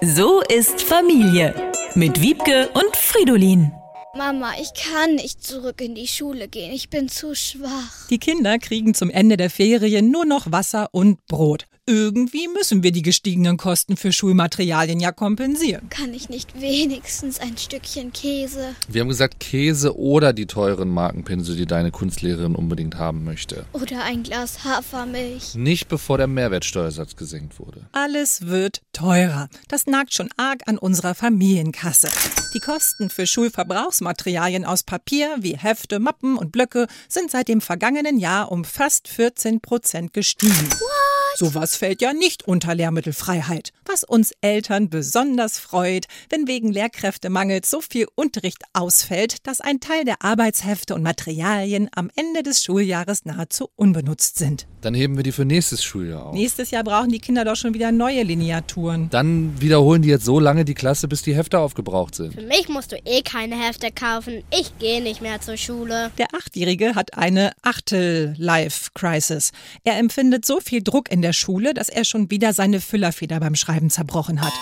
So ist Familie mit Wiebke und Fridolin. Mama, ich kann nicht zurück in die Schule gehen. Ich bin zu schwach. Die Kinder kriegen zum Ende der Ferien nur noch Wasser und Brot. Irgendwie müssen wir die gestiegenen Kosten für Schulmaterialien ja kompensieren. Kann ich nicht wenigstens ein Stückchen Käse? Wir haben gesagt Käse oder die teuren Markenpinsel, die deine Kunstlehrerin unbedingt haben möchte. Oder ein Glas Hafermilch? Nicht bevor der Mehrwertsteuersatz gesenkt wurde. Alles wird teurer. Das nagt schon arg an unserer Familienkasse. Die Kosten für Schulverbrauchsmaterialien aus Papier wie Hefte, Mappen und Blöcke sind seit dem vergangenen Jahr um fast 14 Prozent gestiegen. What? Sowas fällt ja nicht unter Lehrmittelfreiheit. Was uns Eltern besonders freut, wenn wegen Lehrkräftemangels so viel Unterricht ausfällt, dass ein Teil der Arbeitshefte und Materialien am Ende des Schuljahres nahezu unbenutzt sind. Dann heben wir die für nächstes Schuljahr auf. Nächstes Jahr brauchen die Kinder doch schon wieder neue Lineaturen. Dann wiederholen die jetzt so lange die Klasse, bis die Hefte aufgebraucht sind. Für mich musst du eh keine Hefte kaufen. Ich gehe nicht mehr zur Schule. Der Achtjährige hat eine Achtel-Life-Crisis. Er empfindet so viel Druck in der Schule, dass er schon wieder seine Füllerfeder beim Schreiben zerbrochen hat.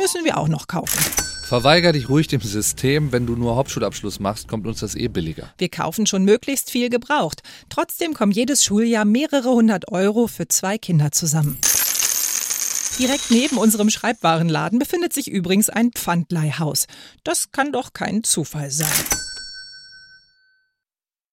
Müssen wir auch noch kaufen. Verweiger dich ruhig dem System. Wenn du nur Hauptschulabschluss machst, kommt uns das eh billiger. Wir kaufen schon möglichst viel gebraucht. Trotzdem kommen jedes Schuljahr mehrere hundert Euro für zwei Kinder zusammen. Direkt neben unserem Schreibwarenladen befindet sich übrigens ein Pfandleihhaus. Das kann doch kein Zufall sein.